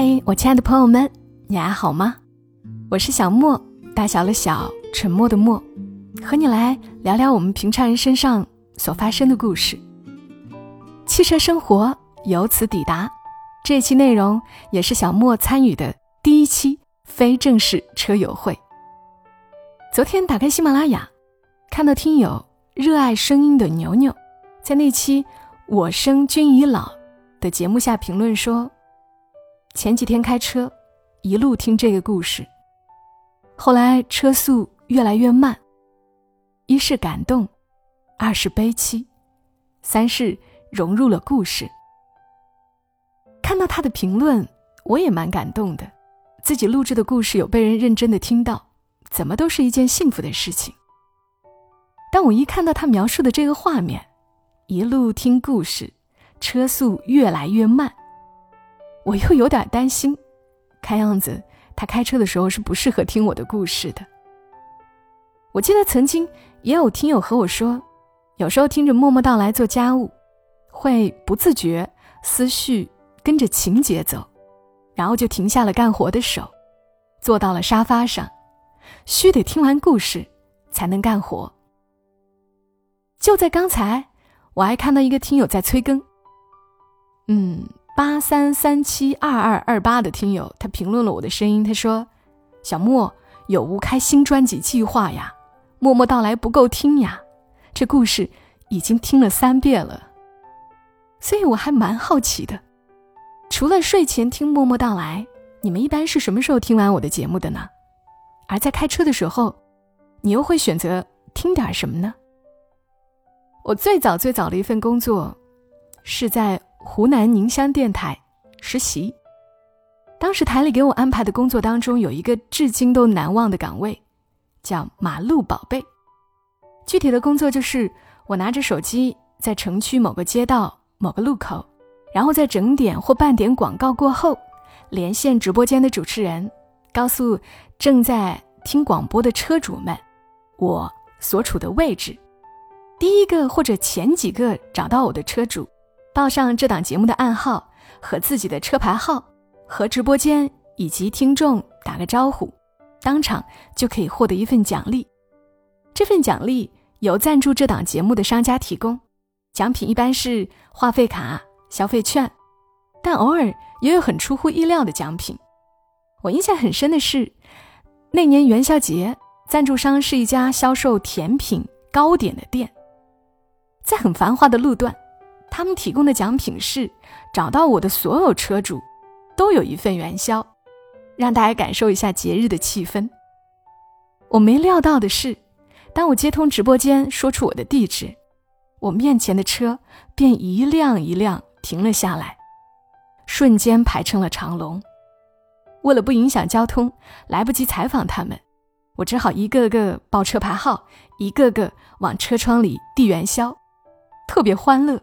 嘿，我亲爱的朋友们，你还好吗？我是小莫，大小的小，沉默的默，和你来聊聊我们平常人身上所发生的故事。汽车生活由此抵达，这期内容也是小莫参与的第一期非正式车友会。昨天打开喜马拉雅，看到听友热爱声音的牛牛，在那期“我生君已老”的节目下评论说。前几天开车，一路听这个故事。后来车速越来越慢，一是感动，二是悲戚，三是融入了故事。看到他的评论，我也蛮感动的。自己录制的故事有被人认真的听到，怎么都是一件幸福的事情。但我一看到他描述的这个画面，一路听故事，车速越来越慢。我又有点担心，看样子他开车的时候是不适合听我的故事的。我记得曾经也有听友和我说，有时候听着默默到来做家务，会不自觉思绪跟着情节走，然后就停下了干活的手，坐到了沙发上，须得听完故事才能干活。就在刚才，我还看到一个听友在催更，嗯。八三三七二二二八的听友，他评论了我的声音。他说：“小莫有无开新专辑计划呀？默默到来不够听呀，这故事已经听了三遍了。”所以我还蛮好奇的，除了睡前听默默到来，你们一般是什么时候听完我的节目的呢？而在开车的时候，你又会选择听点什么呢？我最早最早的一份工作，是在。湖南宁乡电台实习，当时台里给我安排的工作当中有一个至今都难忘的岗位，叫马路宝贝。具体的工作就是我拿着手机在城区某个街道某个路口，然后在整点或半点广告过后，连线直播间的主持人，告诉正在听广播的车主们，我所处的位置。第一个或者前几个找到我的车主。报上这档节目的暗号和自己的车牌号，和直播间以及听众打个招呼，当场就可以获得一份奖励。这份奖励由赞助这档节目的商家提供，奖品一般是话费卡、消费券，但偶尔也有很出乎意料的奖品。我印象很深的是，那年元宵节，赞助商是一家销售甜品糕点的店，在很繁华的路段。他们提供的奖品是找到我的所有车主，都有一份元宵，让大家感受一下节日的气氛。我没料到的是，当我接通直播间说出我的地址，我面前的车便一辆一辆停了下来，瞬间排成了长龙。为了不影响交通，来不及采访他们，我只好一个个报车牌号，一个个往车窗里递元宵，特别欢乐。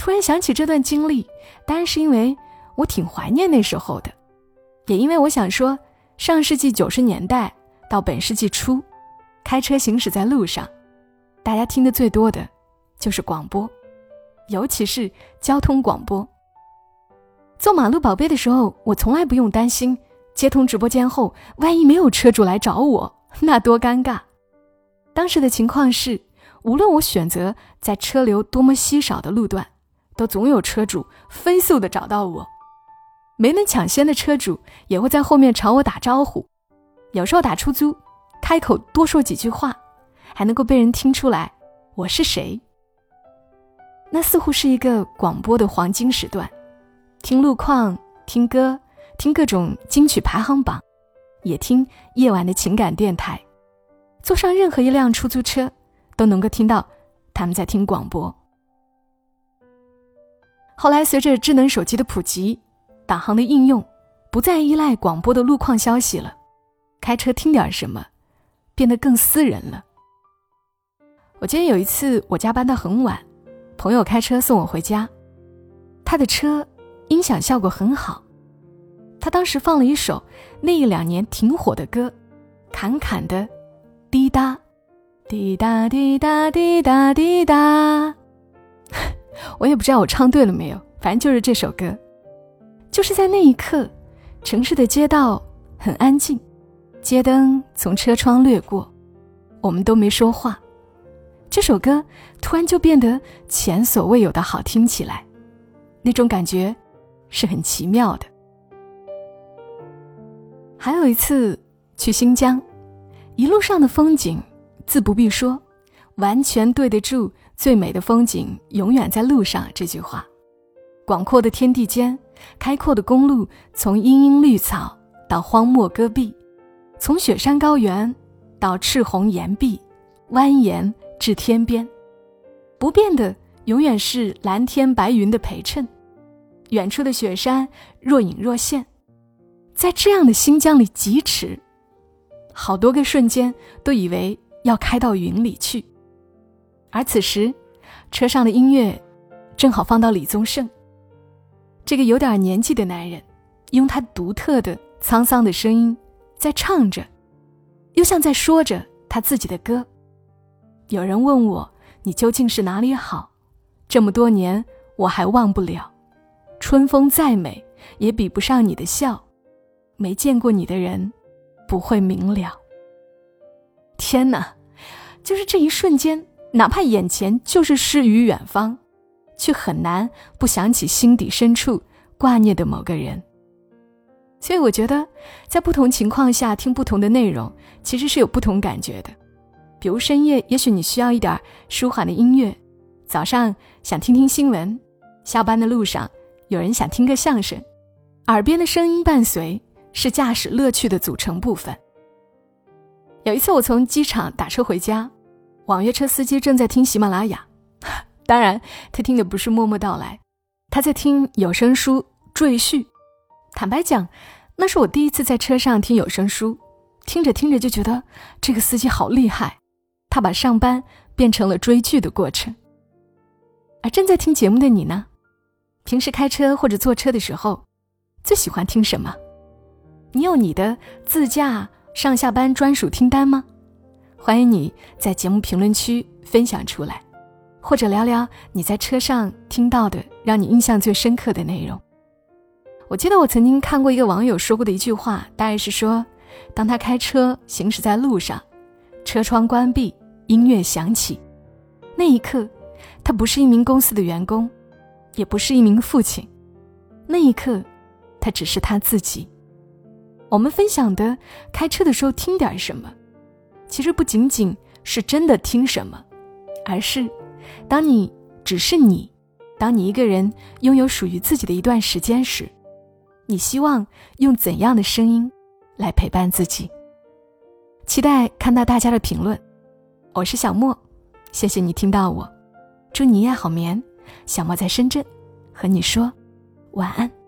突然想起这段经历，当然是因为我挺怀念那时候的，也因为我想说，上世纪九十年代到本世纪初，开车行驶在路上，大家听的最多的就是广播，尤其是交通广播。做马路宝贝的时候，我从来不用担心接通直播间后，万一没有车主来找我，那多尴尬。当时的情况是，无论我选择在车流多么稀少的路段。都总有车主飞速的找到我，没能抢先的车主也会在后面朝我打招呼。有时候打出租，开口多说几句话，还能够被人听出来我是谁。那似乎是一个广播的黄金时段，听路况、听歌、听各种金曲排行榜，也听夜晚的情感电台。坐上任何一辆出租车，都能够听到他们在听广播。后来，随着智能手机的普及，导航的应用不再依赖广播的路况消息了，开车听点什么，变得更私人了。我记得有一次，我加班到很晚，朋友开车送我回家，他的车音响效果很好，他当时放了一首那一两年挺火的歌，侃侃的，滴答，滴答滴答滴答滴答。我也不知道我唱对了没有，反正就是这首歌。就是在那一刻，城市的街道很安静，街灯从车窗掠过，我们都没说话。这首歌突然就变得前所未有的好听起来，那种感觉是很奇妙的。还有一次去新疆，一路上的风景自不必说，完全对得住“最美的风景永远在路上”这句话。广阔的天地间，开阔的公路，从茵茵绿草到荒漠戈壁，从雪山高原到赤红岩壁，蜿蜒至天边，不变的永远是蓝天白云的陪衬，远处的雪山若隐若现，在这样的新疆里疾驰，好多个瞬间都以为要开到云里去，而此时，车上的音乐正好放到李宗盛。这个有点年纪的男人，用他独特的沧桑的声音，在唱着，又像在说着他自己的歌。有人问我，你究竟是哪里好？这么多年我还忘不了。春风再美，也比不上你的笑。没见过你的人，不会明了。天哪，就是这一瞬间，哪怕眼前就是诗与远方。却很难不想起心底深处挂念的某个人。所以我觉得，在不同情况下听不同的内容，其实是有不同感觉的。比如深夜，也许你需要一点舒缓的音乐；早上想听听新闻；下班的路上，有人想听个相声。耳边的声音伴随，是驾驶乐趣的组成部分。有一次，我从机场打车回家，网约车司机正在听喜马拉雅。当然，他听的不是默默到来，他在听有声书《赘婿》。坦白讲，那是我第一次在车上听有声书，听着听着就觉得这个司机好厉害，他把上班变成了追剧的过程。而正在听节目的你呢？平时开车或者坐车的时候，最喜欢听什么？你有你的自驾上下班专属听单吗？欢迎你在节目评论区分享出来。或者聊聊你在车上听到的让你印象最深刻的内容。我记得我曾经看过一个网友说过的一句话，大概是说：当他开车行驶在路上，车窗关闭，音乐响起，那一刻，他不是一名公司的员工，也不是一名父亲，那一刻，他只是他自己。我们分享的开车的时候听点什么，其实不仅仅是真的听什么，而是。当你只是你，当你一个人拥有属于自己的一段时间时，你希望用怎样的声音来陪伴自己？期待看到大家的评论。我是小莫，谢谢你听到我，祝你夜好眠。小莫在深圳，和你说晚安。